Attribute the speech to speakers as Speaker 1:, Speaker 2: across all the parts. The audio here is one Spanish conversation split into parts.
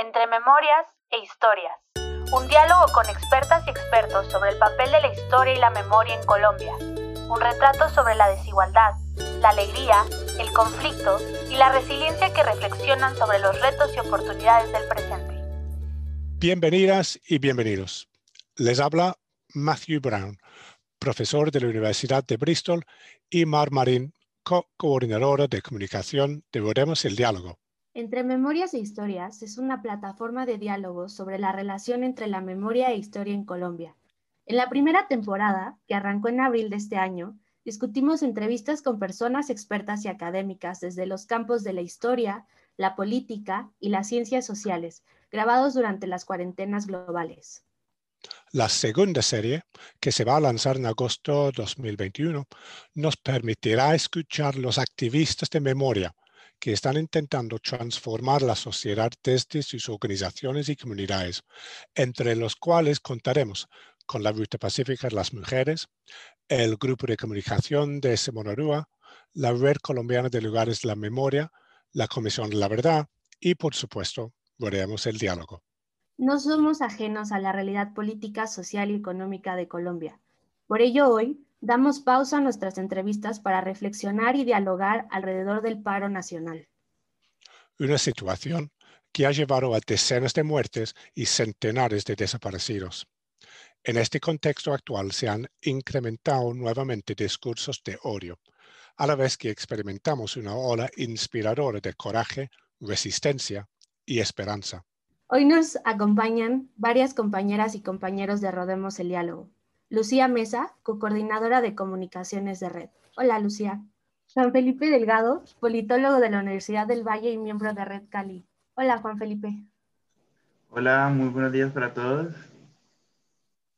Speaker 1: Entre Memorias e Historias. Un diálogo con expertas y expertos sobre el papel de la historia y la memoria en Colombia. Un retrato sobre la desigualdad, la alegría, el conflicto y la resiliencia que reflexionan sobre los retos y oportunidades del presente.
Speaker 2: Bienvenidas y bienvenidos. Les habla Matthew Brown, profesor de la Universidad de Bristol, y Mar Marín, co-coordinadora de comunicación de Volvemos el Diálogo.
Speaker 3: Entre Memorias e Historias es una plataforma de diálogo sobre la relación entre la memoria e historia en Colombia. En la primera temporada, que arrancó en abril de este año, discutimos entrevistas con personas expertas y académicas desde los campos de la historia, la política y las ciencias sociales, grabados durante las cuarentenas globales.
Speaker 2: La segunda serie, que se va a lanzar en agosto 2021, nos permitirá escuchar los activistas de memoria que están intentando transformar la sociedad desde sus organizaciones y comunidades, entre los cuales contaremos con la Ruta Pacífica de las Mujeres, el Grupo de Comunicación de Semonarúa, la Red Colombiana de Lugares de la Memoria, la Comisión de la Verdad y, por supuesto, veremos el diálogo.
Speaker 3: No somos ajenos a la realidad política, social y económica de Colombia. Por ello, hoy Damos pausa a nuestras entrevistas para reflexionar y dialogar alrededor del paro nacional.
Speaker 2: Una situación que ha llevado a decenas de muertes y centenares de desaparecidos. En este contexto actual se han incrementado nuevamente discursos de odio, a la vez que experimentamos una ola inspiradora de coraje, resistencia y esperanza.
Speaker 3: Hoy nos acompañan varias compañeras y compañeros de Rodemos el Diálogo. Lucía Mesa, co-coordinadora de comunicaciones de Red. Hola, Lucía. Juan Felipe Delgado, politólogo de la Universidad del Valle y miembro de Red Cali. Hola, Juan Felipe.
Speaker 4: Hola, muy buenos días para todos.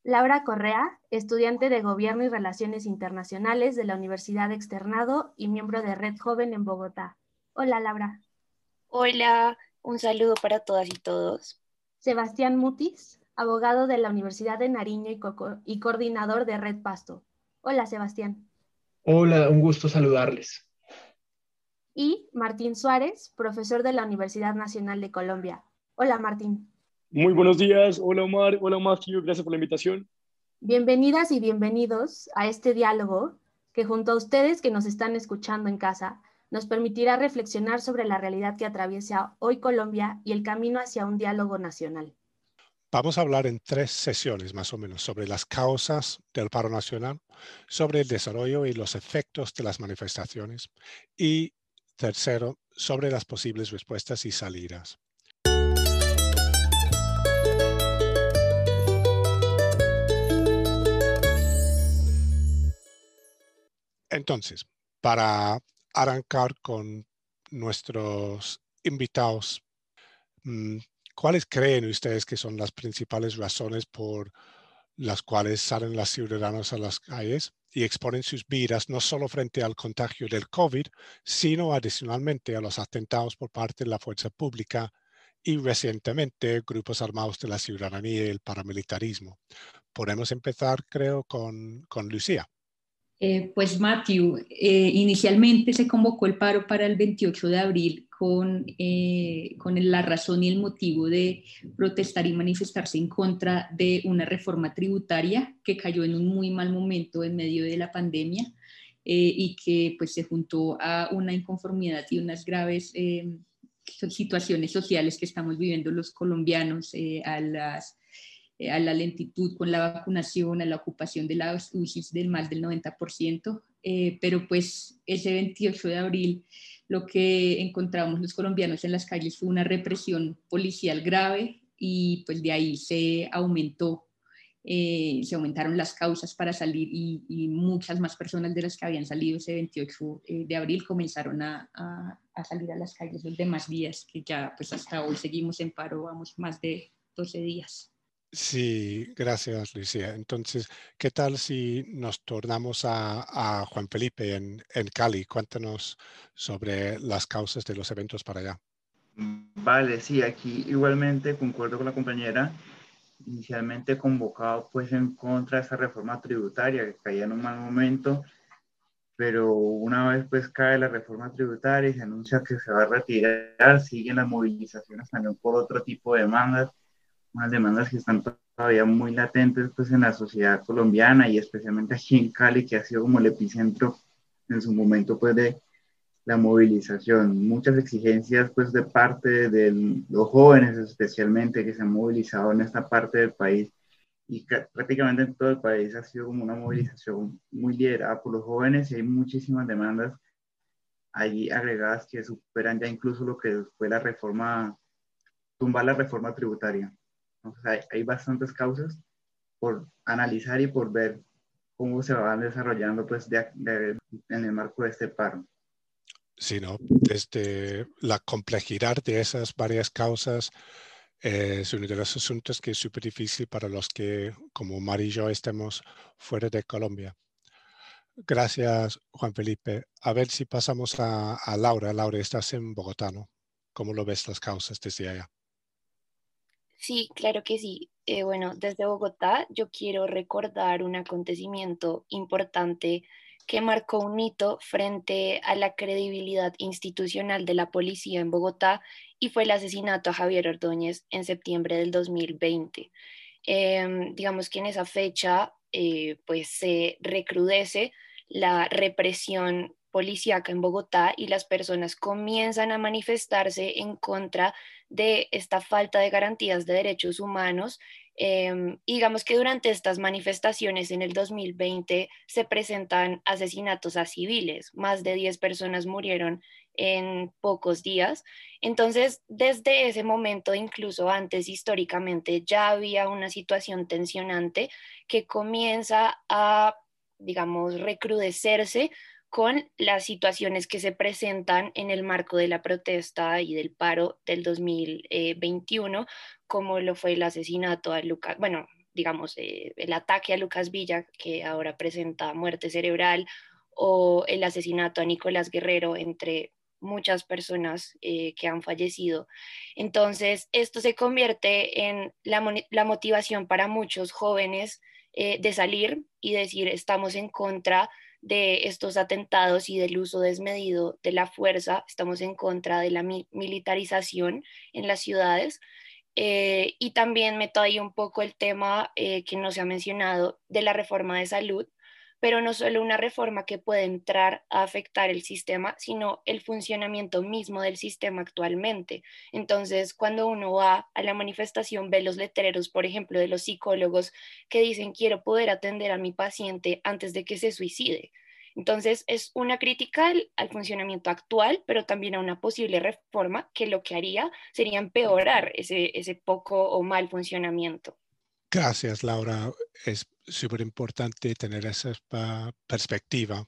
Speaker 3: Laura Correa, estudiante de Gobierno y Relaciones Internacionales de la Universidad Externado y miembro de Red Joven en Bogotá. Hola, Laura.
Speaker 5: Hola, un saludo para todas y todos.
Speaker 3: Sebastián Mutis, abogado de la Universidad de Nariño y, coordinador de Red Pasto. Hola, Sebastián.
Speaker 6: Hola, un gusto saludarles.
Speaker 3: Y Martín Suárez, profesor de la Universidad Nacional de Colombia. Hola, Martín.
Speaker 7: Muy buenos días. Hola, Omar. Hola, Matthew. Gracias por la invitación.
Speaker 3: Bienvenidas y bienvenidos a este diálogo que junto a ustedes que nos están escuchando en casa nos permitirá reflexionar sobre la realidad que atraviesa hoy Colombia y el camino hacia un diálogo nacional.
Speaker 2: Vamos a hablar en tres sesiones más o menos sobre las causas del paro nacional, sobre el desarrollo y los efectos de las manifestaciones y tercero, sobre las posibles respuestas y salidas. Entonces, para arrancar con nuestros invitados, mm, ¿Cuáles creen ustedes que son las principales razones por las cuales salen las ciudadanos a las calles y exponen sus vidas no solo frente al contagio del COVID, sino adicionalmente a los atentados por parte de la fuerza pública y recientemente grupos armados de la ciudadanía y el paramilitarismo? Podemos empezar, creo, con, con Lucía.
Speaker 8: Eh, pues Matthew, eh, inicialmente se convocó el paro para el 28 de abril con, eh, la razón y el motivo de protestar y manifestarse en contra de una reforma tributaria que cayó en un muy mal momento en medio de la pandemia y que pues se juntó a una inconformidad y unas graves situaciones sociales que estamos viviendo los colombianos, a las a la lentitud con la vacunación, a la ocupación de las UCIs del más del 90%, eh, pero pues ese 28 de abril lo que encontramos los colombianos en las calles fue una represión policial grave y pues de ahí se aumentó, eh, se aumentaron las causas para salir y, muchas más personas de las que habían salido ese 28 eh, de abril comenzaron a, a, a, salir a las calles los demás días, que ya pues hasta hoy seguimos en paro, vamos más de 12 días.
Speaker 2: Sí, gracias, Lucía. Entonces, ¿qué tal si nos tornamos a, Juan Felipe en, Cali? Cuéntanos sobre las causas de los eventos para allá.
Speaker 4: Vale, sí, aquí igualmente concuerdo con la compañera. Inicialmente convocado pues en contra de esa reforma tributaria que caía en un mal momento. pero una vez pues cae la reforma tributaria y se anuncia que se va a retirar, siguen las movilizaciones también por otro tipo de demandas, unas demandas que están todavía muy latentes pues en la sociedad colombiana y especialmente aquí en Cali, que ha sido como el epicentro en su momento pues de la movilización, muchas exigencias pues de parte de los jóvenes especialmente que se han movilizado en esta parte del país y prácticamente en todo el país ha sido como una movilización muy liderada por los jóvenes y hay muchísimas demandas allí agregadas que superan ya incluso lo que fue la reforma, tumbar la reforma tributaria. Hay, hay bastantes causas por analizar y por ver cómo se van desarrollando pues en el marco de este paro
Speaker 2: sino desde la complejidad de esas varias causas es uno de los asuntos que es súper difícil para los que, como Mar y yo, estemos fuera de Colombia. Gracias, Juan Felipe. A ver si pasamos a, Laura. Laura, estás en Bogotá, ¿no? ¿Cómo lo ves las causas desde allá?
Speaker 5: Sí, claro que sí. Eh, bueno, desde Bogotá yo quiero recordar un acontecimiento importante que marcó un hito frente a la credibilidad institucional de la policía en Bogotá y fue el asesinato a Javier Ordóñez en septiembre del 2020. Em, digamos que en esa fecha eh, pues se recrudece la represión policíaca en Bogotá y las personas comienzan a manifestarse en contra de esta falta de garantías de derechos humanos Em, digamos que durante estas manifestaciones en el 2020 se presentan asesinatos a civiles, más de 10 personas murieron en pocos días. Entonces, desde ese momento, incluso antes históricamente, ya había una situación tensionante que comienza a, digamos, recrudecerse con las situaciones que se presentan en el marco de la protesta y del paro del 2021, como lo fue el asesinato a Lucas, bueno, digamos, eh, el ataque a Lucas Villa, que ahora presenta muerte cerebral, o el asesinato a Nicolás Guerrero, entre muchas personas eh, que han fallecido. Entonces, esto se convierte en la, motivación para muchos jóvenes eh, de salir y decir, estamos en contra de estos atentados y del uso desmedido de la fuerza, estamos en contra de la militarización en las ciudades. Eh, y también meto ahí un poco el tema eh, que no se ha mencionado de la reforma de salud, pero no solo una reforma que puede entrar a afectar el sistema, sino el funcionamiento mismo del sistema actualmente. Entonces, cuando uno va a la manifestación, ve los letreros, por ejemplo, de los psicólogos que dicen quiero poder atender a mi paciente antes de que se suicide. Entonces, es una crítica al, funcionamiento actual, pero también a una posible reforma que lo que haría sería empeorar ese, ese poco o mal funcionamiento.
Speaker 2: Gracias, Laura. Es súper importante tener esa perspectiva.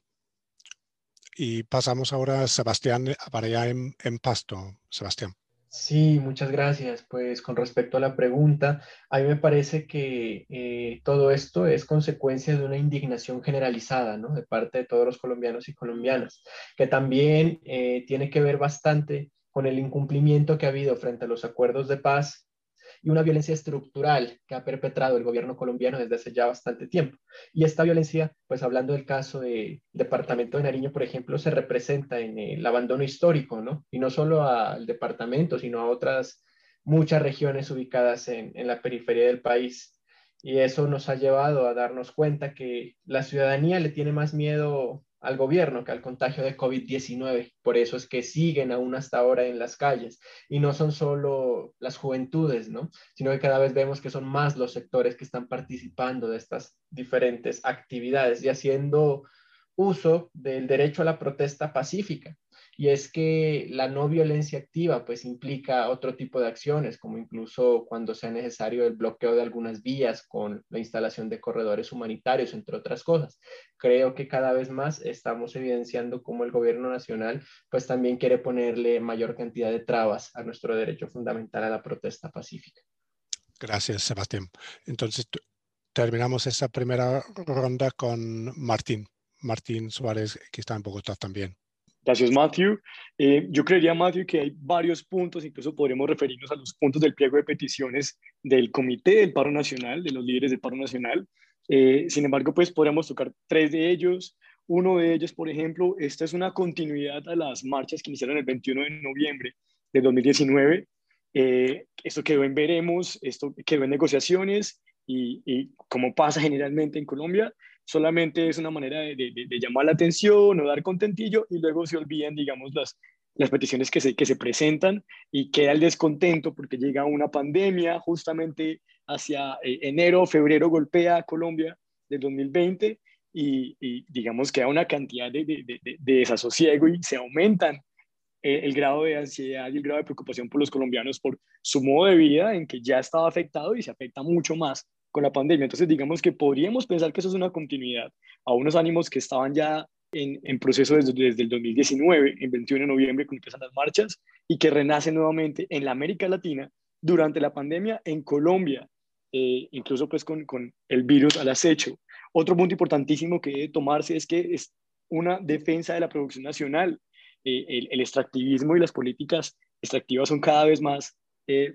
Speaker 2: Y pasamos ahora a Sebastián para allá en, en Pasto. Sebastián.
Speaker 6: Sí, muchas gracias. Pues con respecto a la pregunta, a mí me parece que eh, todo esto es consecuencia de una indignación generalizada, ¿no? De parte de todos los colombianos y colombianas, que también eh, tiene que ver bastante con el incumplimiento que ha habido frente a los acuerdos de paz y una violencia estructural que ha perpetrado el gobierno colombiano desde hace ya bastante tiempo. Y esta violencia, pues hablando del caso del departamento de Nariño, por ejemplo, se representa en el abandono histórico, ¿no? Y no solo al departamento, sino a otras muchas regiones ubicadas en, en la periferia del país. Y eso nos ha llevado a darnos cuenta que la ciudadanía le tiene más miedo al gobierno que al contagio de COVID-19. Por eso es que siguen aún hasta ahora en las calles. Y no son solo las juventudes, ¿no? Sino que cada vez vemos que son más los sectores que están participando de estas diferentes actividades y haciendo uso del derecho a la protesta pacífica y es que la no violencia activa pues implica otro tipo de acciones, como incluso cuando sea necesario el bloqueo de algunas vías con la instalación de corredores humanitarios, entre otras cosas. Creo que cada vez más estamos evidenciando cómo el gobierno nacional pues también quiere ponerle mayor cantidad de trabas a nuestro derecho fundamental a la protesta pacífica.
Speaker 2: Gracias, Sebastián. Entonces, terminamos esta primera ronda con Martín. Martín Suárez, que está en Bogotá también.
Speaker 7: Gracias, Matthew. Eh, yo creería, Matthew, que hay varios puntos, incluso podríamos referirnos a los puntos del pliego de peticiones del Comité del Paro Nacional, de los líderes del Paro Nacional. Eh, sin embargo, pues podríamos tocar tres de ellos. Uno de ellos, por ejemplo, esta es una continuidad a las marchas que iniciaron el 21 de noviembre de 2019. Eh, esto quedó en veremos, esto quedó en negociaciones y, y, como pasa generalmente en Colombia, solamente es una manera de, de, llamar la atención o dar contentillo y luego se olvidan, digamos, las, las peticiones que se, que se presentan y queda el descontento porque llega una pandemia justamente hacia eh, enero, febrero, golpea Colombia del 2020 y, digamos queda una cantidad de, de, de, desasosiego y se aumentan eh, el grado de ansiedad y el grado de preocupación por los colombianos por su modo de vida en que ya estaba afectado y se afecta mucho más con la pandemia. Entonces digamos que podríamos pensar que eso es una continuidad a unos ánimos que estaban ya en, en proceso desde, desde, el 2019, en 21 de noviembre, cuando empiezan las marchas, y que renace nuevamente en la América Latina durante la pandemia, en Colombia, eh, incluso pues con, con, el virus al acecho. Otro punto importantísimo que debe tomarse es que es una defensa de la producción nacional. Eh, el, el, extractivismo y las políticas extractivas son cada vez más eh,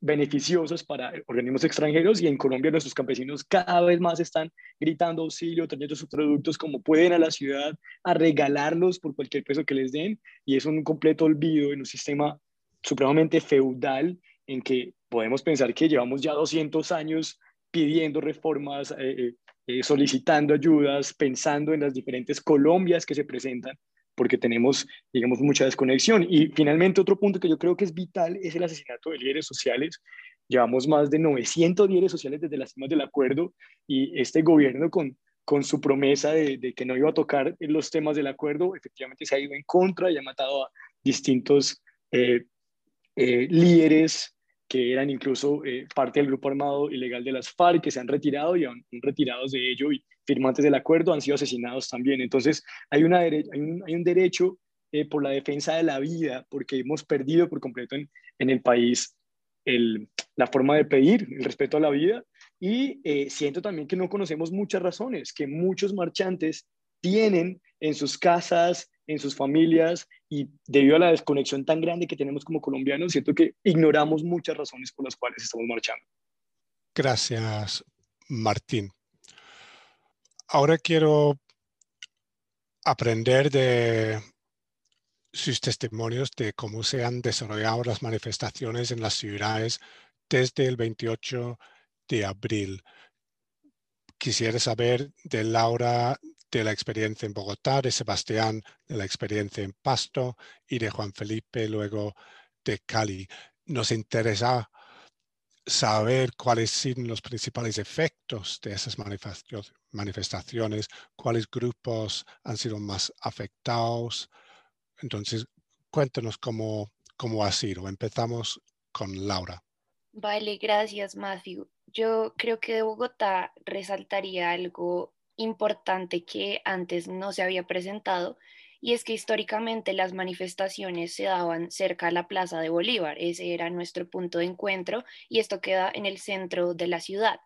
Speaker 7: beneficiosos para organismos extranjeros y en Colombia nuestros campesinos cada vez más están gritando auxilio, trayendo sus productos como pueden a la ciudad, a regalarlos por cualquier peso que les den y es un completo olvido en un sistema supremamente feudal en que podemos pensar que llevamos ya 200 años pidiendo reformas, eh, eh, eh, solicitando ayudas, pensando en las diferentes Colombias que se presentan porque tenemos, digamos, mucha desconexión. Y finalmente, otro punto que yo creo que es vital es el asesinato de líderes sociales. Llevamos más de 900 líderes sociales desde las firmas del acuerdo y este gobierno con, con su promesa de, de, que no iba a tocar los temas del acuerdo, efectivamente se ha ido en contra y ha matado a distintos eh, eh, líderes que eran incluso eh, parte del grupo armado ilegal de las FARC, que se han retirado y han retirados de ello y firmantes del acuerdo han sido asesinados también. Entonces, hay, una hay, un, hay un derecho eh, por la defensa de la vida, porque hemos perdido por completo en, en el país el, la forma de pedir el respeto a la vida. Y eh, siento también que no conocemos muchas razones, que muchos marchantes tienen en sus casas, en sus familias y debido a la desconexión tan grande que tenemos como colombianos, siento que ignoramos muchas razones por las cuales estamos marchando.
Speaker 2: Gracias, Martín. Ahora quiero aprender de sus testimonios de cómo se han desarrollado las manifestaciones en las ciudades desde el 28 de abril. Quisiera saber de Laura de la experiencia en Bogotá, de Sebastián de la experiencia en Pasto y de Juan Felipe luego de Cali. Nos interesa saber cuáles son los principales efectos de esas manifestaciones, cuáles grupos han sido más afectados. Entonces, cuéntanos cómo, cómo ha sido. Empezamos con Laura.
Speaker 5: Vale, gracias, Matthew. Yo creo que de Bogotá resaltaría algo importante que antes no se había presentado y es que históricamente las manifestaciones se daban cerca a la Plaza de Bolívar, ese era nuestro punto de encuentro y esto queda en el centro de la ciudad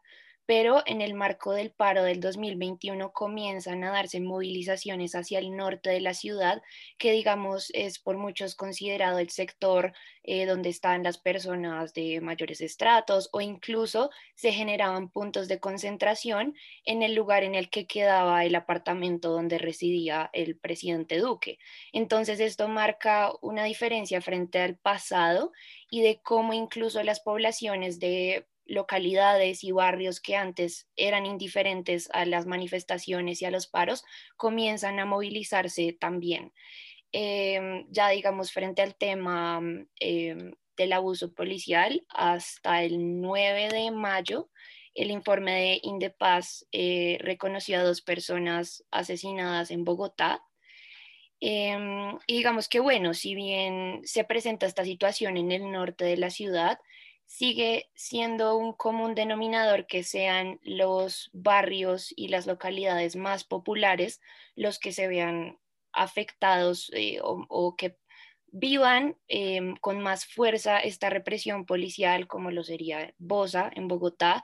Speaker 5: pero en el marco del paro del 2021 comienzan a darse movilizaciones hacia el norte de la ciudad, que digamos es por muchos considerado el sector eh, donde están las personas de mayores estratos o incluso se generaban puntos de concentración en el lugar en el que quedaba el apartamento donde residía el presidente Duque. Entonces esto marca una diferencia frente al pasado y de cómo incluso las poblaciones de localidades y barrios que antes eran indiferentes a las manifestaciones y a los paros comienzan a movilizarse también. Em, ya digamos, frente al tema em, del abuso policial, hasta el 9 de mayo, el informe de Indepaz eh, reconoció a dos personas asesinadas en Bogotá. Em, y digamos que, bueno, si bien se presenta esta situación en el norte de la ciudad, sigue siendo un común denominador que sean los barrios y las localidades más populares los que se vean afectados eh, o, que vivan em, con más fuerza esta represión policial como lo sería Bosa en Bogotá,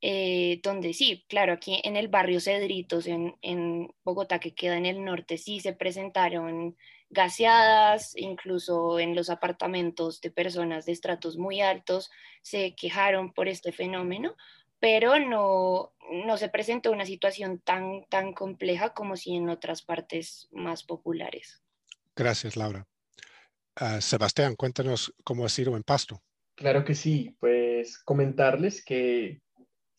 Speaker 5: eh, donde sí, claro, aquí en el barrio Cedritos en, en Bogotá que queda en el norte sí se presentaron gaseadas, incluso en los apartamentos de personas de estratos muy altos se quejaron por este fenómeno, pero no, no se presentó una situación tan, tan compleja como si en otras partes más populares.
Speaker 2: Gracias, Laura. Ah, Sebastián, cuéntanos cómo ha sido en Pasto.
Speaker 6: Claro que sí, pues comentarles que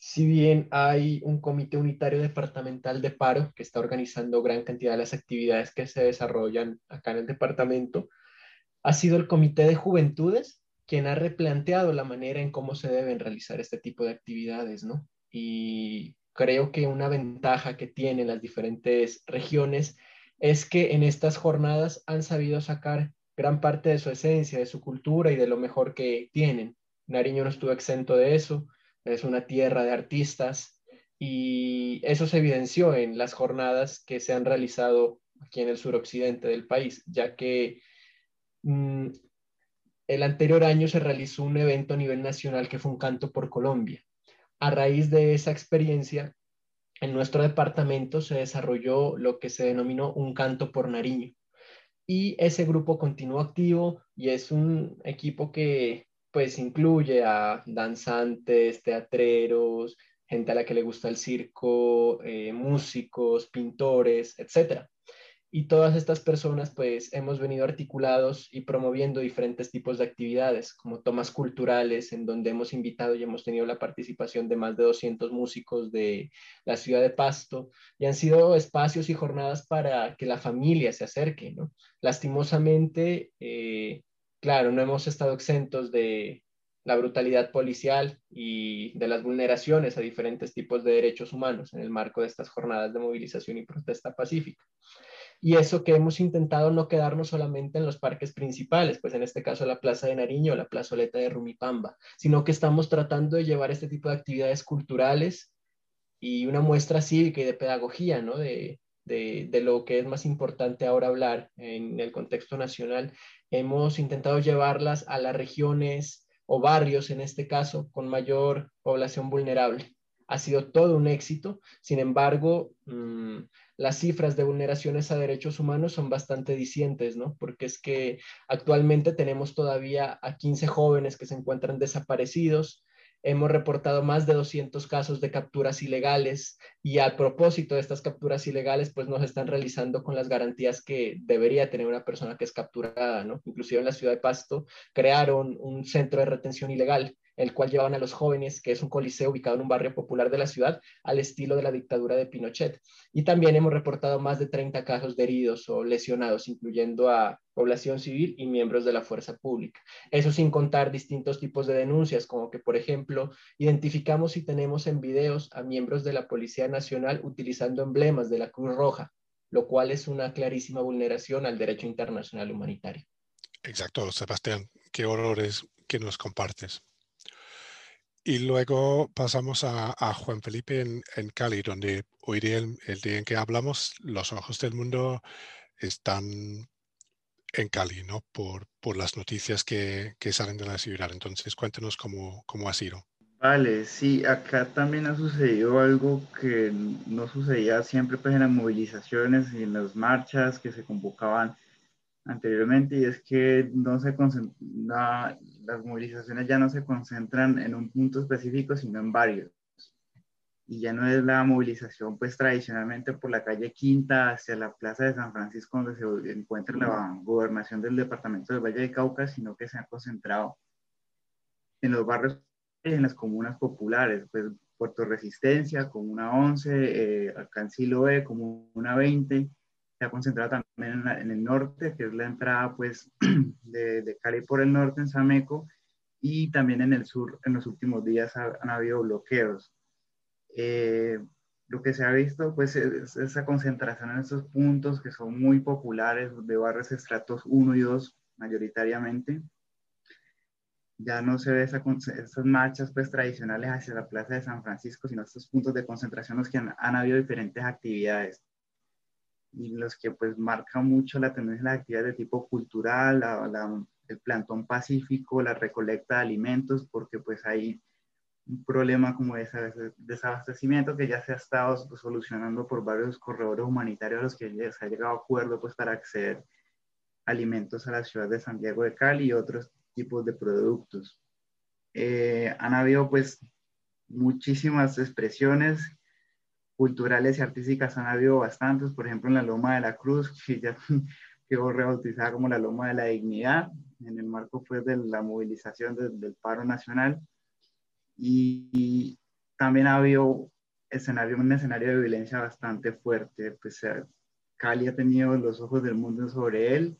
Speaker 6: si bien hay un comité unitario departamental de paro que está organizando gran cantidad de las actividades que se desarrollan acá en el departamento, ha sido el comité de juventudes quien ha replanteado la manera en cómo se deben realizar este tipo de actividades, ¿no? Y creo que una ventaja que tienen las diferentes regiones es que en estas jornadas han sabido sacar gran parte de su esencia, de su cultura y de lo mejor que tienen. Nariño no estuvo exento de eso, es una tierra de artistas y eso se evidenció en las jornadas que se han realizado aquí en el suroccidente del país, ya que mm, el anterior año se realizó un evento a nivel nacional que fue un canto por Colombia. A raíz de esa experiencia, en nuestro departamento se desarrolló lo que se denominó un canto por Nariño. Y ese grupo continuó activo y es un equipo que pues incluye a danzantes, teatreros, gente a la que le gusta el circo, eh, músicos, pintores, etc. Y todas estas personas pues hemos venido articulados y promoviendo diferentes tipos de actividades, como tomas culturales, en donde hemos invitado y hemos tenido la participación de más de 200 músicos de la ciudad de Pasto, y han sido espacios y jornadas para que la familia se acerque, ¿no? Lastimosamente, eh, claro, no hemos estado exentos de la brutalidad policial y de las vulneraciones a diferentes tipos de derechos humanos en el marco de estas jornadas de movilización y protesta pacífica. Y eso que hemos intentado no quedarnos solamente en los parques principales, pues en este caso la Plaza de Nariño la plazoleta de Rumipamba, sino que estamos tratando de llevar este tipo de actividades culturales y una muestra cívica y de pedagogía, ¿no? De, de, lo que es más importante ahora hablar en el contexto nacional. Hemos intentado llevarlas a las regiones o barrios, en este caso, con mayor población vulnerable. Ha sido todo un éxito, sin embargo, mmm, las cifras de vulneraciones a derechos humanos son bastante dicientes, ¿no? Porque es que actualmente tenemos todavía a 15 jóvenes que se encuentran desaparecidos, hemos reportado más de 200 casos de capturas ilegales y a propósito de estas capturas ilegales, pues no se están realizando con las garantías que debería tener una persona que es capturada, ¿no? Inclusive en la ciudad de Pasto crearon un centro de retención ilegal el cual llevaban a los jóvenes, que es un coliseo ubicado en un barrio popular de la ciudad, al estilo de la dictadura de Pinochet. Y también hemos reportado más de 30 casos de heridos o lesionados, incluyendo a población civil y miembros de la fuerza pública. Eso sin contar distintos tipos de denuncias, como que, por ejemplo, identificamos y tenemos en videos a miembros de la Policía Nacional utilizando emblemas de la Cruz Roja, lo cual es una clarísima vulneración al derecho internacional humanitario.
Speaker 2: Exacto, Sebastián, qué horrores que nos compartes. Y luego pasamos a, Juan Felipe en, Cali, donde hoy día, el, día en que hablamos, los ojos del mundo están en Cali, ¿no? Por, por las noticias que, salen de la ciudad. Entonces, cuéntenos cómo, cómo ha sido.
Speaker 4: Vale, sí, acá también ha sucedido algo que no sucedía siempre pues, en las movilizaciones y en las marchas que se convocaban anteriormente y es que no se concentra, las movilizaciones ya no se concentran en un punto específico, sino en varios. Y ya no es la movilización, pues tradicionalmente por la calle Quinta hacia la Plaza de San Francisco, donde se encuentra la gobernación del departamento del Valle de Cauca, sino que se ha concentrado en los barrios, en las comunas populares, pues Puerto Resistencia, Comuna 11, eh, acá en Siloé, Comuna 20, se ha concentrado también en, el norte, que es la entrada pues de, de, Cali por el norte en Sameco, y también en el sur en los últimos días han habido bloqueos. Eh, lo que se ha visto pues es, esa concentración en estos puntos que son muy populares de barrios estratos 1 y 2 mayoritariamente. Ya no se ve esa, esas marchas pues tradicionales hacia la Plaza de San Francisco, sino estos puntos de concentración los que han, han habido diferentes actividades y los que pues marca mucho la tendencia de las actividades de tipo cultural, el plantón pacífico, la recolecta de alimentos, porque pues hay un problema como de desabastecimiento que ya se ha estado solucionando por varios corredores humanitarios a los que se ha llegado a acuerdo pues para acceder alimentos a la ciudad de Santiago de Cali y otros tipos de productos. Eh, han habido pues muchísimas expresiones culturales y artísticas han habido bastantes, por ejemplo en la Loma de la Cruz, que ya quedó rebautizada como la Loma de la Dignidad, en el marco pues, de la movilización del paro nacional. Y, también ha habido escenario, un escenario de violencia bastante fuerte. Pues, Cali ha tenido los ojos del mundo sobre él.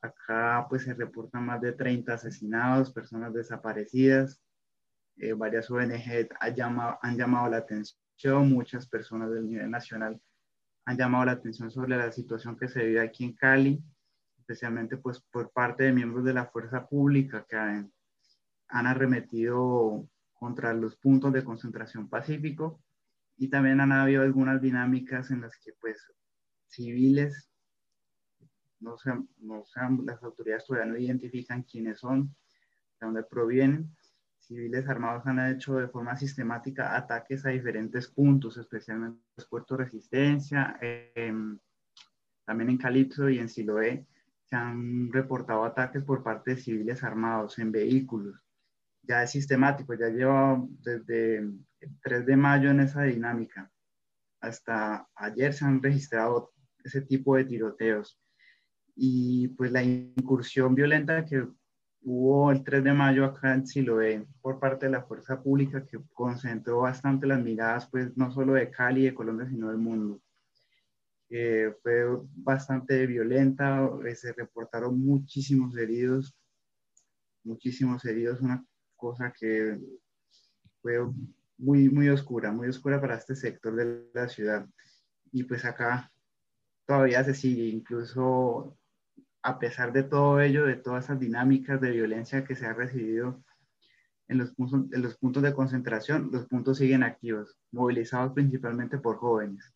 Speaker 4: Acá pues se reportan más de 30 asesinados, personas desaparecidas. Eh, varias ONG han llamado, han llamado la atención, muchas personas del nivel nacional han llamado la atención sobre la situación que se vive aquí en Cali, especialmente pues por parte de miembros de la fuerza pública que han, han arremetido contra los puntos de concentración pacífico y también han habido algunas dinámicas en las que pues civiles, no sean, no sean las autoridades todavía no identifican quiénes son, de dónde provienen. Civiles armados han hecho de forma sistemática ataques a diferentes puntos, especialmente en Puerto Resistencia, también en Calipso y en Siloé se han reportado ataques por parte de civiles armados en vehículos ya es sistemático, ya lleva desde el 3 de mayo en esa dinámica. Hasta ayer se han registrado ese tipo de tiroteos. Y pues la incursión violenta que hubo el 3 de mayo acá en Siloé por parte de la fuerza pública que concentró bastante las miradas, pues no solo de Cali, de Colombia, sino del mundo. fue bastante violenta, eh, se reportaron muchísimos heridos, muchísimos heridos, una cosa que fue muy, muy oscura, muy oscura para este sector de la ciudad. Y pues acá todavía se sigue, incluso a pesar de todo ello, de todas esas dinámicas de violencia que se ha recibido en los puntos, en los puntos de concentración, los puntos siguen activos, movilizados principalmente por jóvenes.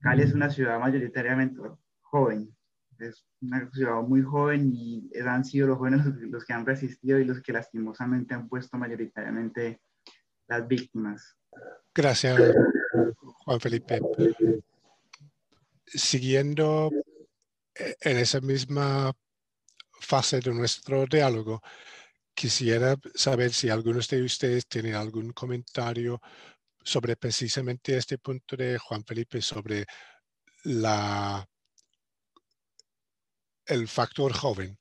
Speaker 4: Cali es una ciudad mayoritariamente joven, es una ciudad muy joven y han sido los jóvenes los que han resistido y los que lastimosamente han puesto mayoritariamente las víctimas.
Speaker 2: Gracias, Juan Felipe. Siguiendo en esa misma fase de nuestro diálogo, quisiera saber si algunos de ustedes tienen algún comentario sobre precisamente este punto de Juan Felipe, sobre la el factor joven.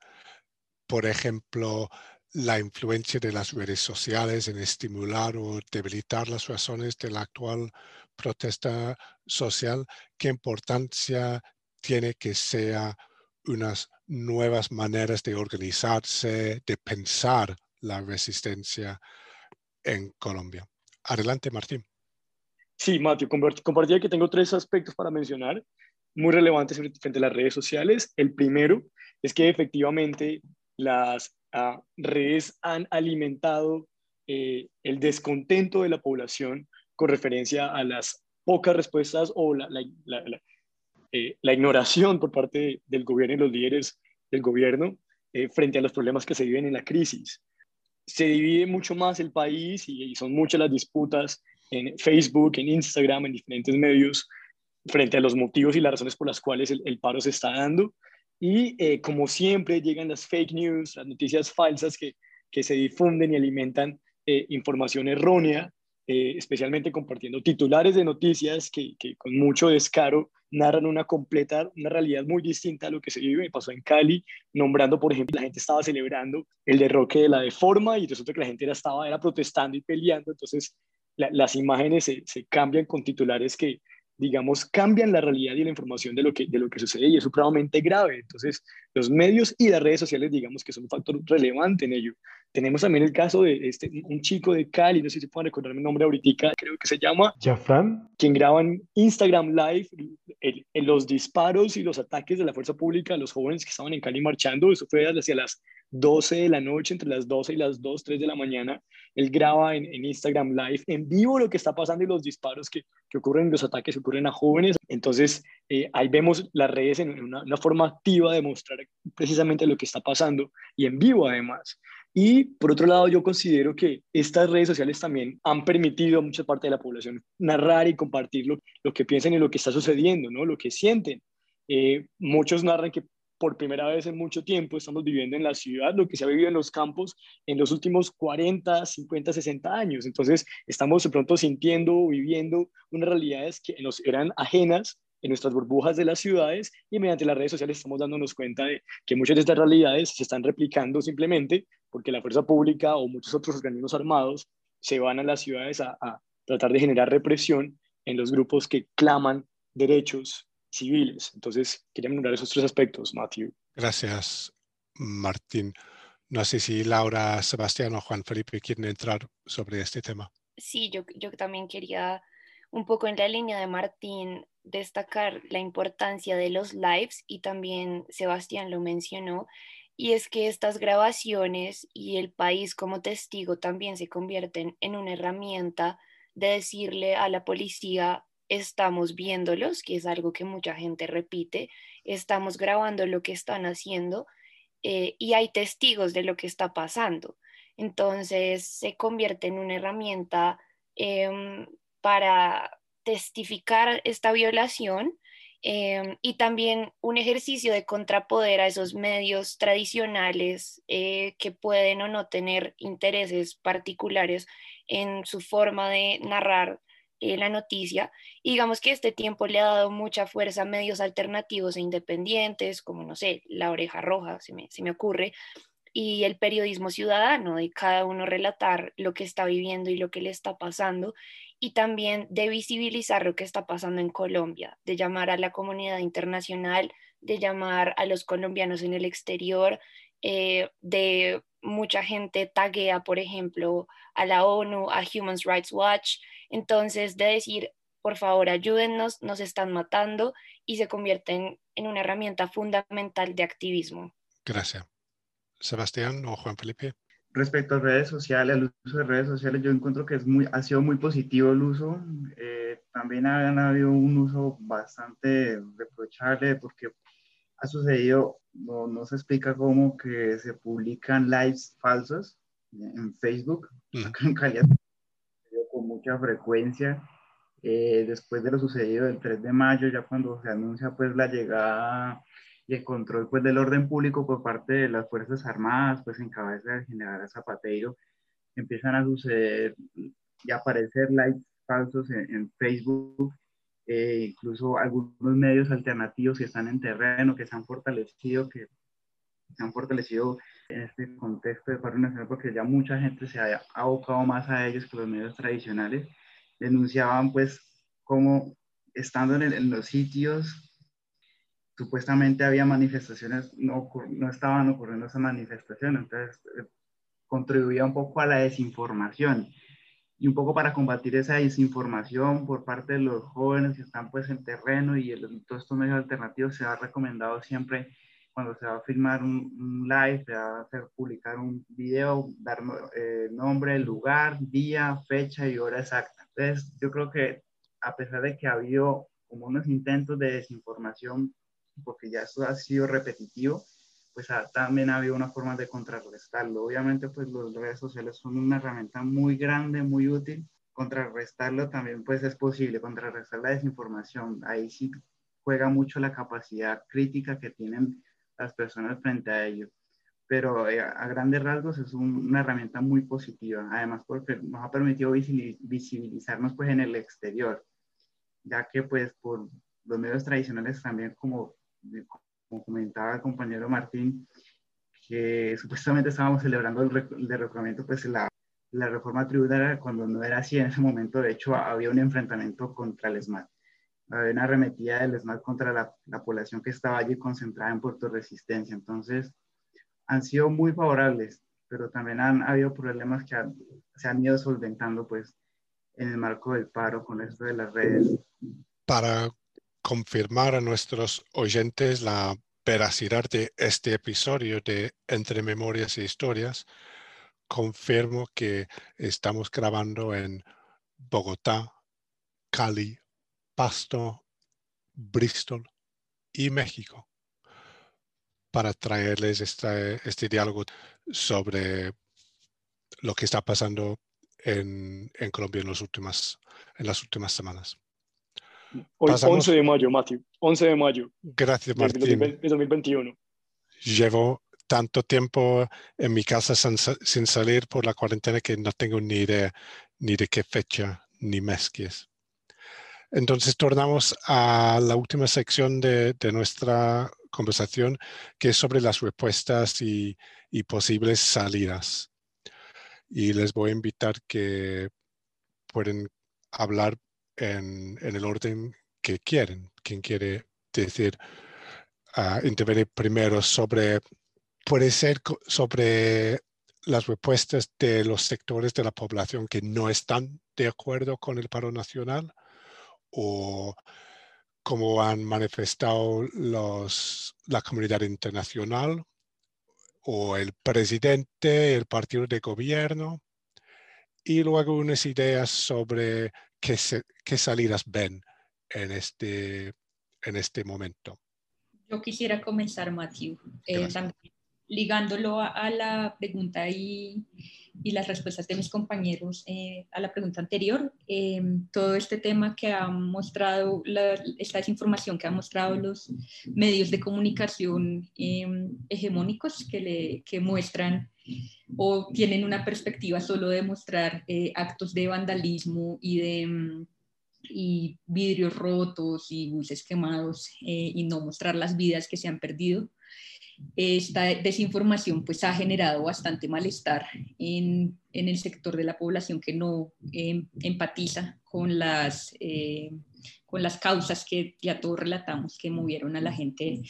Speaker 2: Por ejemplo, la influencia de las redes sociales en estimular o debilitar las razones de la actual protesta social, qué importancia tiene que sea unas nuevas maneras de organizarse, de pensar la resistencia en Colombia. Adelante, Martín.
Speaker 7: Sí, Mateo, compartía que tengo tres aspectos para mencionar muy relevantes frente a las redes sociales. El primero es que efectivamente las ah, redes han alimentado eh, el descontento de la población con referencia a las pocas respuestas o la, eh, ignoración por parte del gobierno y los líderes del gobierno eh, frente a los problemas que se viven en la crisis. Se divide mucho más el país y son muchas las disputas en Facebook, en Instagram, en diferentes medios frente a los motivos y las razones por las cuales el, paro se está dando. Y eh, como siempre llegan las fake news, las noticias falsas que, que se difunden y alimentan información errónea, especialmente compartiendo titulares de noticias que, que, con mucho descaro narran una completa, una realidad muy distinta a lo que se vive. Me pasó en Cali, nombrando, por ejemplo, la gente estaba celebrando el derroque de la deforma y resulta que la gente era, estaba era protestando y peleando. Entonces, las imágenes se, se cambian con titulares que, digamos, cambian la realidad y la información de lo que, de lo que sucede y es supremamente grave. Entonces, los medios y las redes sociales, digamos que son un factor relevante en ello. Tenemos también el caso de este, un chico de Cali, no sé si pueden recordar mi nombre ahorita, creo que se llama
Speaker 6: Jafran,
Speaker 7: quien graba en Instagram Live en los disparos y los ataques de la fuerza pública a los jóvenes que estaban en Cali marchando. Eso fue hacia las 12 de la noche, entre las 12 y las 2, 3 de la mañana. Él graba en, Instagram Live en vivo lo que está pasando y los disparos que, que ocurren, los ataques que ocurren a jóvenes. Entonces, eh, ahí vemos las redes en una, forma activa de mostrar precisamente lo que está pasando y en vivo además. Y por otro lado, yo considero que estas redes sociales también han permitido a mucha parte de la población narrar y compartir lo, lo que piensan y lo que está sucediendo, ¿no? lo que sienten. Eh, muchos narran que por primera vez en mucho tiempo estamos viviendo en la ciudad lo que se ha vivido en los campos en los últimos 40, 50, 60 años. Entonces, estamos de pronto sintiendo, viviendo unas realidades que nos eran ajenas en nuestras burbujas de las ciudades y mediante las redes sociales estamos dándonos cuenta de que muchas de estas realidades se están replicando simplemente porque la fuerza pública o muchos otros organismos armados se van a las ciudades a, a tratar de generar represión en los grupos que claman derechos civiles. Entonces, quería nombrar esos tres aspectos, Matthew.
Speaker 2: Gracias, Martín. No sé si Laura, Sebastián o Juan Felipe quieren entrar sobre este tema.
Speaker 5: Sí, yo, yo también quería un poco en la línea de Martín destacar la importancia de los lives y también Sebastián lo mencionó, y es que estas grabaciones y el país como testigo también se convierten en una herramienta de decirle a la policía estamos viéndolos, que es algo que mucha gente repite, estamos grabando lo que están haciendo eh, y hay testigos de lo que está pasando. Entonces se convierte en una herramienta em, para testificar esta violación em, y también un ejercicio de contrapoder a esos medios tradicionales eh, que pueden o no tener intereses particulares en su forma de narrar eh, la noticia. Y digamos que este tiempo le ha dado mucha fuerza a medios alternativos e independientes, como, no sé, La Oreja Roja, se me, se me ocurre, y el periodismo ciudadano, de cada uno relatar lo que está viviendo y lo que le está pasando, y también de visibilizar lo que está pasando en Colombia, de llamar a la comunidad internacional, de llamar a los colombianos en el exterior, eh, de mucha gente taguea, por ejemplo, a la ONU, a Human Rights Watch, entonces de decir, por favor, ayúdennos, nos están matando y se convierten en una herramienta fundamental de activismo.
Speaker 2: Gracias. Sebastián o Juan Felipe.
Speaker 4: Respecto a redes sociales, al uso de redes sociales, yo encuentro que es muy, ha sido muy positivo el uso. Eh, también ha, habido un uso bastante reprochable porque ha sucedido, no, no, se explica cómo que se publican lives falsos en Facebook, en calidad con mucha frecuencia. Eh, después de lo sucedido el 3 de mayo, ya cuando se anuncia pues la llegada y el control pues del orden público por parte de las Fuerzas Armadas, pues en cabeza del general Zapatero, empiezan a suceder y aparecer likes falsos en, Facebook, eh, incluso algunos medios alternativos que están en terreno, que se han fortalecido, que se han fortalecido este contexto de paro nacional porque ya mucha gente se ha abocado más a ellos que los medios tradicionales, denunciaban pues como estando en, en los sitios supuestamente había manifestaciones, no, no estaban ocurriendo esas manifestaciones, entonces eh, contribuía un poco a la desinformación. Y un poco para combatir esa desinformación por parte de los jóvenes que están pues en terreno y en todos estos medios alternativos se ha recomendado siempre cuando se va a filmar un, live, se va a hacer publicar un video, dar eh, nombre, lugar, día, fecha y hora exacta. Entonces yo creo que a pesar de que ha habido como unos intentos de desinformación porque ya eso ha sido repetitivo, pues también ha habido una forma de contrarrestarlo. Obviamente, pues las redes sociales son una herramienta muy grande, muy útil. Contrarrestarlo también, pues es posible, contrarrestar la desinformación. Ahí sí juega mucho la capacidad crítica que tienen las personas frente a ello. Pero eh, a grandes rasgos es una herramienta muy positiva, además porque nos ha permitido visibilizarnos pues en el exterior, ya que pues por los medios tradicionales también como como comentaba el compañero Martín, que supuestamente estábamos celebrando el, el pues la, la, reforma tributaria cuando no era así en ese momento. De hecho, había un enfrentamiento contra el SMAT. Había una arremetida del SMAT contra la, la población que estaba allí concentrada en Puerto Resistencia. Entonces, han sido muy favorables, pero también han habido problemas que se han ido solventando pues en el marco del paro con esto de las redes.
Speaker 2: Para confirmar a nuestros oyentes la veracidad de este episodio de Entre Memorias e Historias, confirmo que estamos grabando en Bogotá, Cali, Pasto, Bristol y México para traerles este, este diálogo sobre lo que está pasando en, en Colombia en, los últimas, en las últimas semanas.
Speaker 7: Hoy, 11 de mayo, Matthew. 11 de mayo.
Speaker 2: Gracias, Martín.
Speaker 7: De 2021.
Speaker 2: llevo tanto tiempo en mi casa sin, salir por la cuarentena que no tengo ni idea ni de qué fecha ni mes que es. Entonces tornamos a la última sección de, nuestra conversación, que es sobre las respuestas y, posibles salidas. Y les voy a invitar que pueden hablar en, el orden que quieren. Quien quiere decir, uh, intervenir primero sobre, puede ser sobre las respuestas de los sectores de la población que no están de acuerdo con el paro nacional o cómo han manifestado los, la comunidad internacional o el presidente, el partido de gobierno y luego unas ideas sobre qué, qué salidas ven en este, en este momento.
Speaker 8: Yo quisiera comenzar, Matthew, eh, ligándolo a, la pregunta y, y, las respuestas de mis compañeros eh, a la pregunta anterior, eh, todo este tema que ha mostrado, esta desinformación que han mostrado los medios de comunicación em, hegemónicos que, le, que muestran o tienen una perspectiva solo de mostrar eh, actos de vandalismo y de mm, y vidrios rotos y buses quemados y no mostrar las vidas que se han perdido esta desinformación pues ha generado bastante malestar en, en el sector de la población que no em, empatiza con las, eh, con las causas que ya todos relatamos que movieron a la gente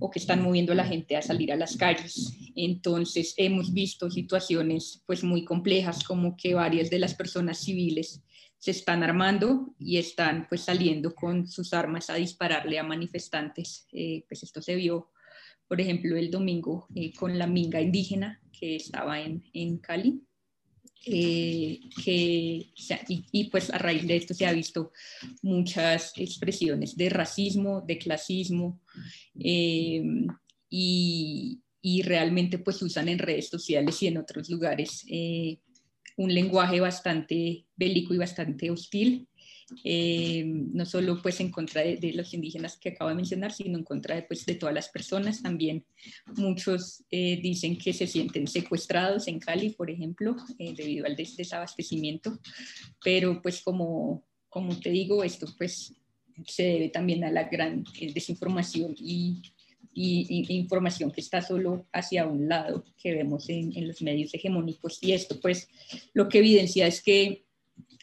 Speaker 8: o que están moviendo a la gente a salir a las calles. Entonces hemos visto situaciones pues muy complejas como que varias de las personas civiles se están armando y están pues saliendo con sus armas a dispararle a manifestantes. Eh, pues esto se vio por ejemplo, el domingo eh, con la minga indígena que estaba en, en Cali. Eh, que, y, pues a raíz de esto se ha visto muchas expresiones de racismo, de clasismo, eh, y, y, realmente pues usan en redes sociales y en otros lugares un lenguaje bastante bélico y bastante hostil eh, no solo pues en contra de, los indígenas que acabo de mencionar, sino en contra de, pues, de todas las personas. También muchos eh, dicen que se sienten secuestrados en Cali, por ejemplo, eh, debido al desabastecimiento, pero pues como, como te digo, esto pues se debe también a la gran desinformación y, información que está solo hacia un lado que vemos en, en los medios hegemónicos. Y esto pues lo que evidencia es que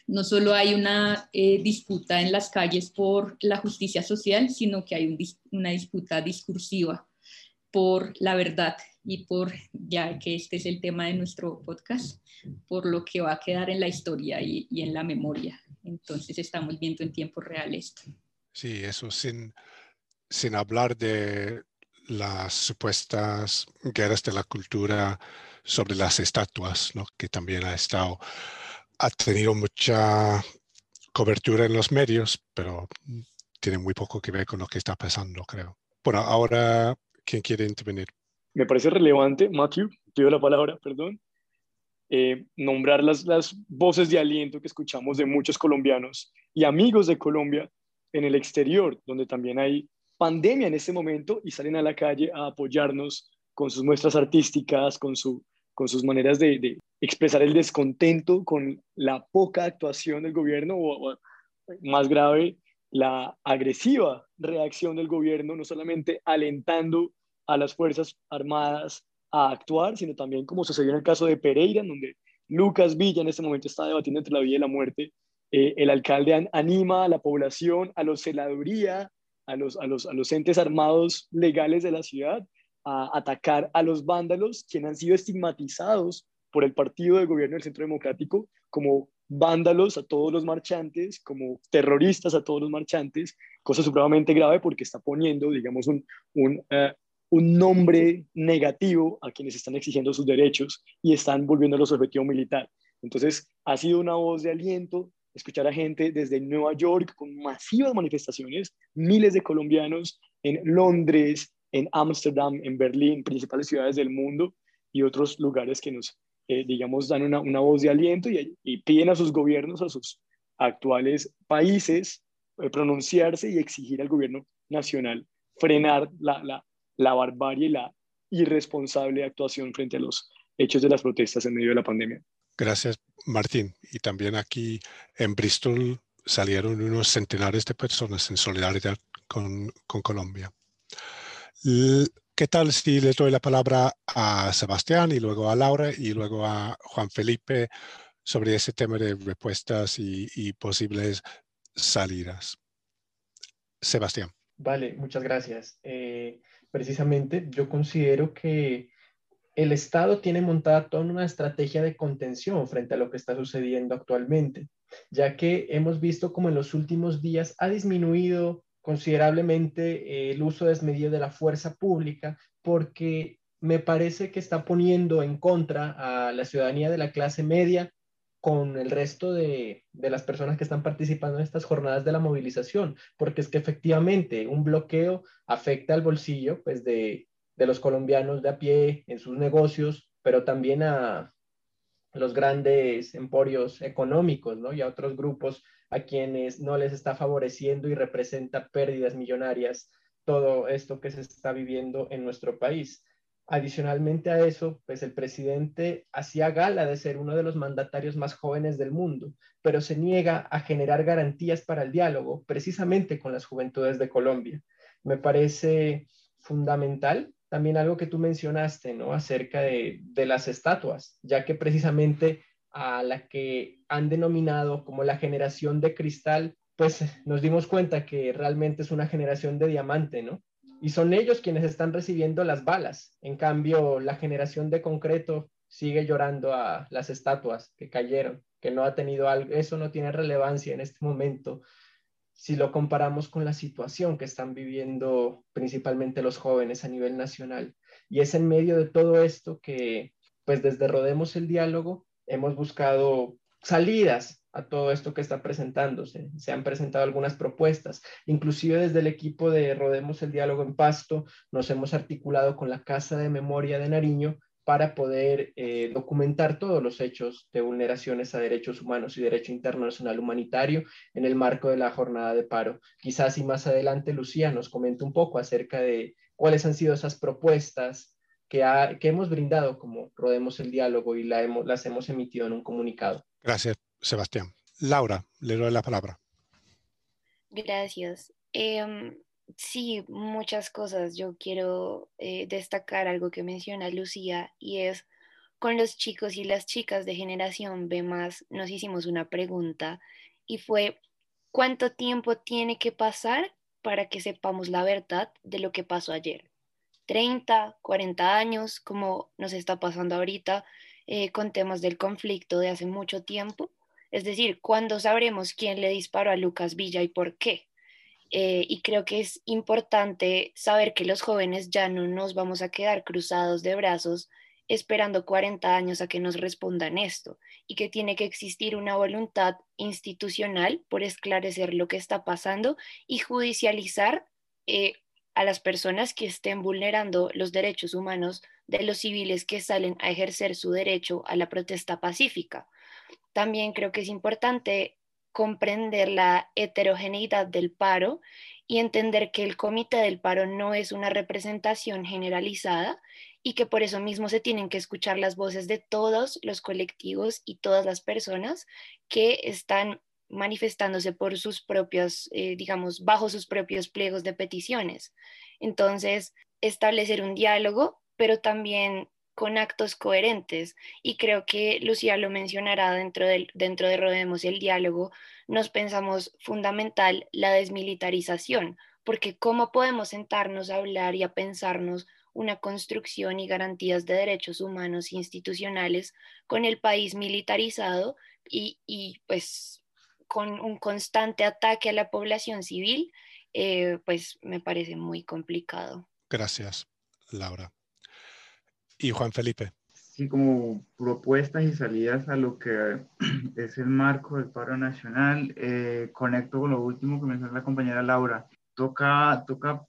Speaker 8: no solo hay una eh, disputa en las calles por la justicia social, sino que hay una disputa discursiva por la verdad y por, ya que este es el tema de nuestro podcast, por lo que va a quedar en la historia y, en la memoria. Entonces estamos viendo en tiempo real esto.
Speaker 2: Sí, eso sin, sin hablar de las supuestas guerras de la cultura sobre las estatuas, ¿no? que también ha estado ha tenido mucha cobertura en los medios, pero tiene muy poco que ver con lo que está pasando, creo. Bueno, ahora, ¿quién quiere intervenir?
Speaker 7: Me parece relevante, Matthew, pido la palabra, perdón, eh, nombrar las, las voces de aliento que escuchamos de muchos colombianos y amigos de Colombia en el exterior, donde también hay pandemia en este momento y salen a la calle a apoyarnos con sus muestras artísticas, con, su, con sus maneras de, expresar el descontento con la poca actuación del gobierno o, más grave, la agresiva reacción del gobierno, no solamente alentando a las Fuerzas Armadas a actuar, sino también como sucedió en el caso de Pereira, donde Lucas Villa en este momento está debatiendo entre la vida y la muerte. Eh, el alcalde anima a la población, a los celaduría, a los, a, los, a los entes armados legales de la ciudad a atacar a los vándalos, quienes han sido estigmatizados por el partido de gobierno del Centro Democrático como vándalos a todos los marchantes, como terroristas a todos los marchantes, cosa supremamente grave porque está poniendo, digamos, un, un, eh, un nombre negativo a quienes están exigiendo sus derechos y están volviéndolos objetivo militar. Entonces, ha sido una voz de aliento escuchar a gente desde Nueva York con masivas manifestaciones, miles de colombianos en Londres, en Ámsterdam, en Berlín, principales ciudades del mundo y otros lugares que nos eh, digamos, dan una, una, voz de aliento y, y, piden a sus gobiernos, a sus actuales países, eh, pronunciarse y exigir al gobierno nacional frenar la, la, la barbarie y la, irresponsable actuación frente a los hechos de las protestas en medio de la pandemia.
Speaker 2: Gracias, Martín. Y también aquí en Bristol salieron unos centenares de personas en solidaridad con, con Colombia. ¿Qué tal si les doy la palabra a Sebastián y luego a Laura y luego a Juan Felipe sobre ese tema de respuestas y, posibles salidas? Sebastián.
Speaker 6: Vale, muchas gracias. Eh, precisamente yo considero que el Estado tiene montada toda una estrategia de contención frente a lo que está sucediendo actualmente, ya que hemos visto como en los últimos días ha disminuido considerablemente el uso desmedido de la fuerza pública porque me parece que está poniendo en contra a la ciudadanía de la clase media con el resto de, las personas que están participando en estas jornadas de la movilización, porque es que efectivamente un bloqueo afecta al bolsillo pues, de, de los colombianos de a pie en sus negocios, pero también a los grandes emporios económicos ¿no? y a otros grupos a quienes no les está favoreciendo y representa pérdidas millonarias todo esto que se está viviendo en nuestro país. Adicionalmente a eso, pues el presidente hacía gala de ser uno de los mandatarios más jóvenes del mundo, pero se niega a generar garantías para el diálogo precisamente con las juventudes de Colombia. Me parece fundamental también algo que tú mencionaste, ¿no? Acerca de, de las estatuas, ya que precisamente a la que han denominado como la generación de cristal, pues nos dimos cuenta que realmente es una generación de diamante, ¿no? Y son ellos quienes están recibiendo las balas. En cambio, la generación de concreto sigue llorando a las estatuas que cayeron, que no ha tenido algo, eso no tiene relevancia en este momento si lo comparamos con la situación que están viviendo principalmente los jóvenes a nivel nacional. Y es en medio de todo esto que, pues desde Rodemos el Diálogo, hemos buscado salidas a todo esto que está presentándose. Se han presentado algunas propuestas. Inclusive desde el equipo de Rodemos el Diálogo en Pasto nos hemos articulado con la Casa de Memoria de Nariño para poder eh, documentar todos los hechos de vulneraciones a derechos humanos y derecho internacional humanitario en el marco de la jornada de paro. Quizás y más adelante Lucía nos comente un poco acerca de cuáles han sido esas propuestas que, que hemos brindado como Rodemos el Diálogo y la hemos, las hemos emitido en un comunicado.
Speaker 2: Gracias, Sebastián. Laura, le doy la palabra.
Speaker 5: Gracias. Em, Sí, muchas cosas. Yo quiero eh, destacar algo que menciona Lucía y es con los chicos y las chicas de generación B más nos hicimos una pregunta y fue ¿cuánto tiempo tiene que pasar para que sepamos la verdad de lo que pasó ayer? 30, 40 años, como nos está pasando ahorita eh, con temas del conflicto de hace mucho tiempo. Es decir, ¿cuándo sabremos quién le disparó a Lucas Villa y por qué? Eh, y creo que es importante saber que los jóvenes ya no nos vamos a quedar cruzados de brazos esperando 40 años a que nos respondan esto y que tiene que existir una voluntad institucional por esclarecer lo que está pasando y judicializar eh, a las personas que estén vulnerando los derechos humanos de los civiles que salen a ejercer su derecho a la protesta pacífica. También creo que es importante comprender la heterogeneidad del paro y entender que el comité del paro no es una representación generalizada y que por eso mismo se tienen que escuchar las voces de todos los colectivos y todas las personas que están manifestándose por sus propios, eh, digamos, bajo sus propios pliegos de peticiones. Entonces, establecer un diálogo, pero también con actos coherentes. Y creo que Lucía lo mencionará dentro, del, dentro de Rodemos el diálogo, nos pensamos fundamental la desmilitarización, porque ¿cómo podemos sentarnos a hablar y a pensarnos una construcción y garantías de derechos humanos institucionales con el país militarizado y, y pues con un constante ataque a la población civil? Eh, pues me parece muy complicado.
Speaker 2: Gracias, Laura y Juan Felipe.
Speaker 4: Sí, como propuestas y salidas a lo que es el marco del paro nacional, eh, conecto con lo último que mencionó la compañera Laura. Toca, toca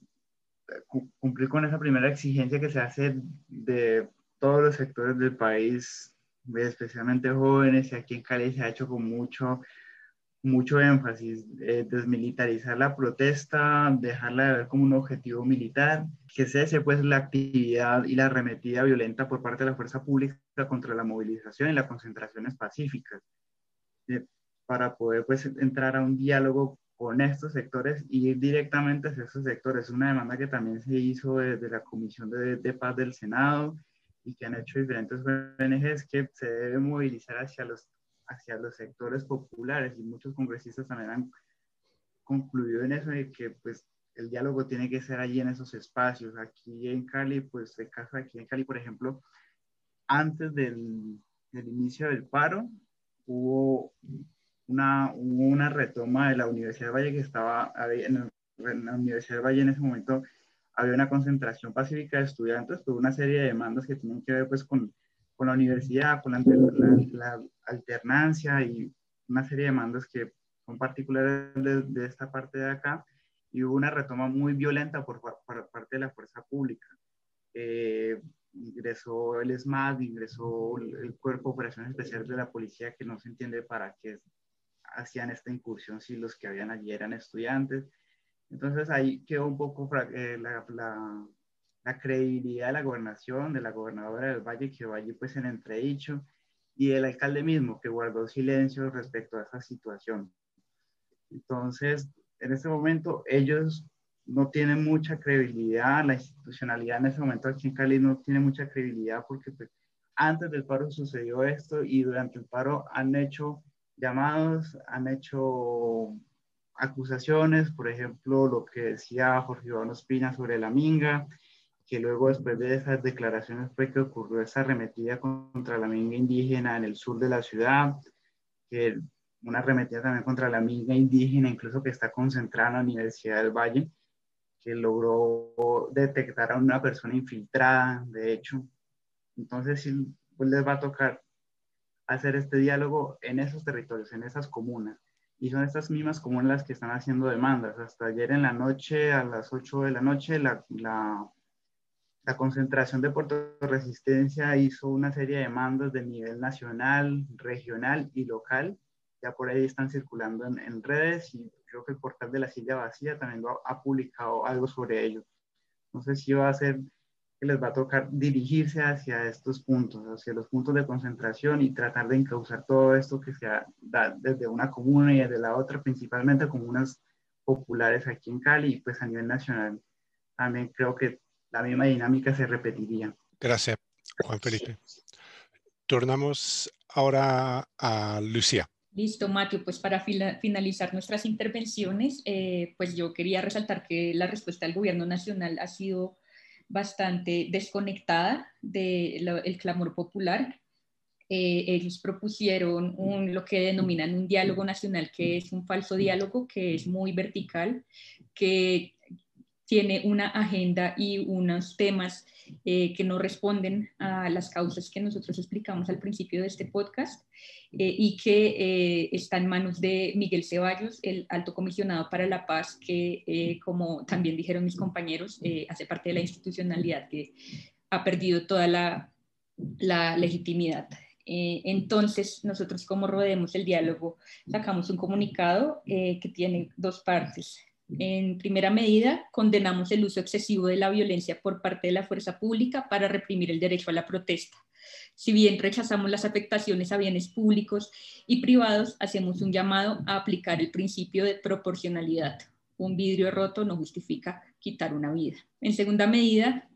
Speaker 4: eh, cumplir con esa primera exigencia que se hace de todos los sectores del país, especialmente jóvenes, y aquí en Cali se ha hecho con mucho, mucho énfasis, eh, desmilitarizar la protesta, dejarla de ver como un objetivo militar, que cese pues la actividad y la arremetida violenta por parte de la fuerza pública contra la movilización y las concentraciones pacíficas, eh, para poder pues entrar a un diálogo con estos sectores y ir directamente hacia esos sectores. Una demanda que también se hizo desde la Comisión de, de Paz del Senado y que han hecho diferentes ONGs que se debe movilizar hacia los hacia los sectores populares y muchos congresistas también han concluido en eso de que pues el diálogo tiene que ser allí en esos espacios. Aquí en Cali, pues el caso aquí en Cali, por ejemplo, antes del, del inicio del paro, hubo una, una retoma de la Universidad de Valle que estaba en, en, la Universidad de Valle en ese momento había una concentración pacífica de estudiantes por una serie de demandas que tienen que ver pues con con la universidad, con la, alternancia y una serie de demandas que son particulares de, esta parte de acá, y hubo una retoma muy violenta por, parte de la fuerza pública. Eh, ingresó el ESMAD, ingresó el Cuerpo de Operaciones Especiales de la Policía, que no se entiende para qué hacían esta incursión si los que habían allí eran estudiantes. Entonces ahí quedó un poco eh, la, la credibilidad de la gobernación, de la gobernadora del Valle, que allí pues en entredicho, y el alcalde mismo, que guardó silencio respecto a esa situación. Entonces, en este momento, ellos no tienen mucha credibilidad, la institucionalidad en ese momento aquí en Cali no tiene mucha credibilidad porque pues, antes del paro sucedió esto y durante el paro han hecho llamados, han hecho acusaciones, por ejemplo, lo que decía Jorge Iván Ospina sobre la minga, que luego después de esas declaraciones fue que ocurrió esa arremetida contra la minga indígena en el sur de la ciudad, que una arremetida también contra la minga indígena, incluso que está concentrada en la Universidad del Valle, que logró detectar a una persona infiltrada, de hecho. Entonces, sí, pues les va a tocar hacer este diálogo en esos territorios, en esas comunas. Y son estas mismas comunas las que están haciendo demandas. Hasta ayer en la noche, a las 8 de la noche, la, la la concentración de Puerto Resistencia hizo una serie de demandas de nivel nacional, regional y local. Ya por ahí están circulando en, redes y creo que el portal de la silla vacía también lo ha, publicado algo sobre ello. No sé si va a ser que les va a tocar dirigirse hacia estos puntos, hacia los puntos de concentración y tratar de encauzar todo esto que se da desde una comuna y desde la otra, principalmente comunas populares aquí en Cali y pues a nivel nacional. También creo que la misma dinámica se repetiría.
Speaker 2: Gracias, Juan Felipe. Tornamos ahora a Lucía.
Speaker 8: Listo, Mateo. Pues para finalizar nuestras intervenciones, eh, pues yo quería resaltar que la respuesta del gobierno nacional ha sido bastante desconectada del clamor popular. Eh, ellos propusieron un, lo que denominan un diálogo nacional, que es un falso diálogo, que es muy vertical, que tiene una agenda y unos temas eh, que no responden a las causas que nosotros explicamos al principio de este podcast eh, y que eh, está en manos de Miguel Ceballos, el alto comisionado para la paz, que como también dijeron mis compañeros, hace parte de la institucionalidad que ha perdido toda la, la legitimidad. entonces, nosotros como Rodemos el Diálogo sacamos un comunicado que tiene dos partes. En primera medida, condenamos el uso excesivo de la violencia por parte de la fuerza pública para reprimir el derecho a la protesta. Si bien rechazamos las afectaciones a bienes públicos y privados, hacemos un llamado a aplicar el principio de proporcionalidad. Un vidrio roto no justifica quitar una vida. En segunda medida,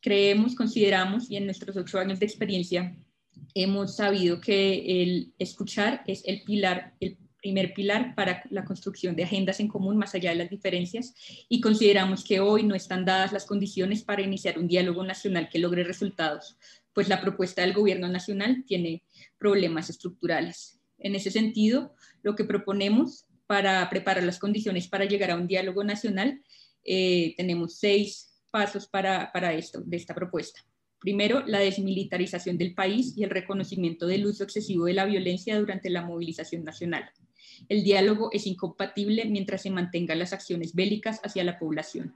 Speaker 8: creemos, consideramos y en nuestros ocho años de experiencia hemos sabido que el escuchar es el pilar, el primer pilar para la construcción de agendas en común más allá de las diferencias y consideramos que hoy no están dadas las condiciones para iniciar un diálogo nacional que logre resultados, pues la propuesta del gobierno nacional tiene problemas estructurales. En ese sentido, lo que proponemos para preparar las condiciones para llegar a un diálogo nacional, eh, tenemos seis pasos para, para esto, de esta propuesta. Primero, la desmilitarización del país y el reconocimiento del uso excesivo de la violencia durante la movilización nacional. El diálogo es incompatible mientras se mantengan las acciones bélicas hacia la población.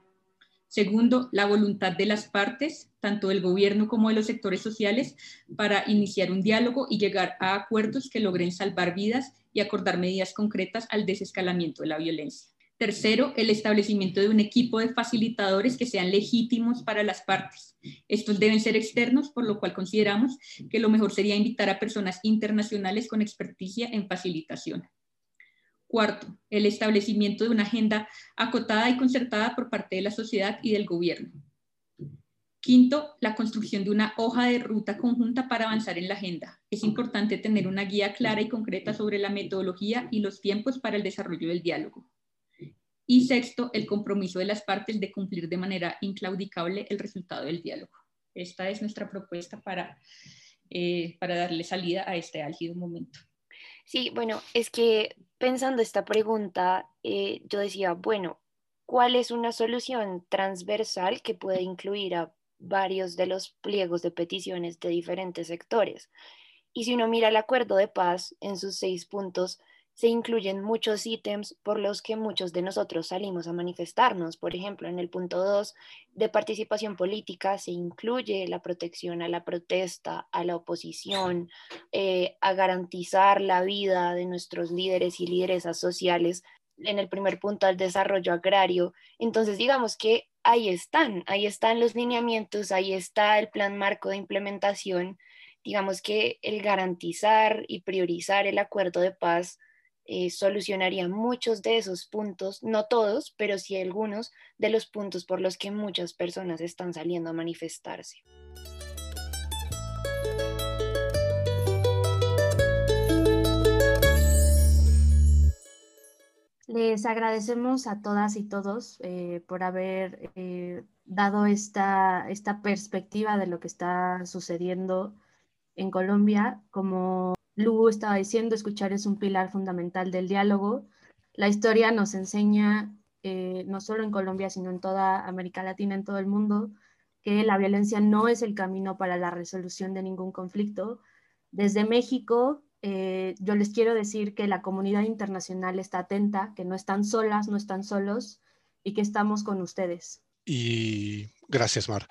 Speaker 8: Segundo, la voluntad de las partes, tanto del gobierno como de los sectores sociales, para iniciar un diálogo y llegar a acuerdos que logren salvar vidas y acordar medidas concretas al desescalamiento de la violencia. Tercero, el establecimiento de un equipo de facilitadores que sean legítimos para las partes. Estos deben ser externos, por lo cual consideramos que lo mejor sería invitar a personas internacionales con experticia en facilitación. Cuarto, el establecimiento de una agenda acotada y concertada por parte de la sociedad y del gobierno. Quinto, la construcción de una hoja de ruta conjunta para avanzar en la agenda. Es importante tener una guía clara y concreta sobre la metodología y los tiempos para el desarrollo del diálogo. Y sexto, el compromiso de las partes de cumplir de manera inclaudicable el resultado del diálogo. Esta es nuestra propuesta para, eh, darle salida a este álgido momento.
Speaker 5: Sí, bueno, es que pensando esta pregunta, eh, yo decía, bueno, ¿cuál es una solución transversal que puede incluir a varios de los pliegos de peticiones de diferentes sectores? Y si uno mira el acuerdo de paz en sus seis puntos, se incluyen muchos ítems por los que muchos de nosotros salimos a manifestarnos. Por ejemplo, en el punto 2 de participación política se incluye la protección a la protesta, a la oposición, eh, a garantizar la vida de nuestros líderes y lideresas sociales. En el primer punto, al desarrollo agrario. Entonces, digamos que ahí están, ahí están los lineamientos, ahí está el plan marco de implementación. Digamos que el garantizar y priorizar el acuerdo de paz eh, solucionaría muchos de esos puntos, no todos, pero sí algunos de los puntos por los que muchas personas están saliendo a manifestarse.
Speaker 3: Les agradecemos a todas y todos eh, por haber eh, dado esta, esta perspectiva de lo que está sucediendo en Colombia. Como Lugo estaba diciendo, escuchar es un pilar fundamental del diálogo. La historia nos enseña, eh, no solo en Colombia, sino en toda América Latina, en todo el mundo, que la violencia no es el camino para la resolución de ningún conflicto. Desde México, eh, yo les quiero decir que la comunidad internacional está atenta, que no están solas, no están solos y que estamos con ustedes.
Speaker 2: Y gracias, Mar.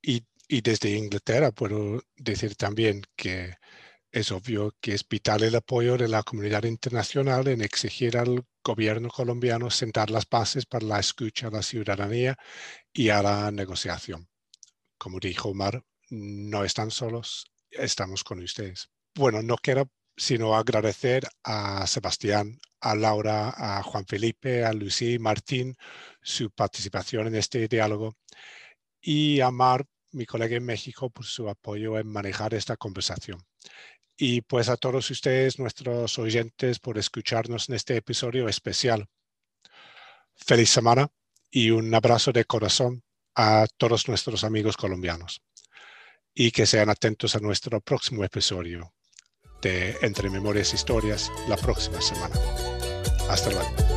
Speaker 2: Y, y desde Inglaterra puedo decir también que es obvio que es vital el apoyo de la comunidad internacional en exigir al gobierno colombiano sentar las bases para la escucha a la ciudadanía y a la negociación. Como dijo Omar, no están solos, estamos con ustedes. Bueno, no quiero sino agradecer a Sebastián, a Laura, a Juan Felipe, a Lucía y Martín su participación en este diálogo y a Mar, mi colega en México, por su apoyo en manejar esta conversación y pues a todos ustedes, nuestros oyentes, por escucharnos en este episodio especial. Feliz semana y un abrazo de corazón a todos nuestros amigos colombianos. Y que sean atentos a nuestro próximo episodio de Entre Memorias e Historias la próxima semana. Hasta luego.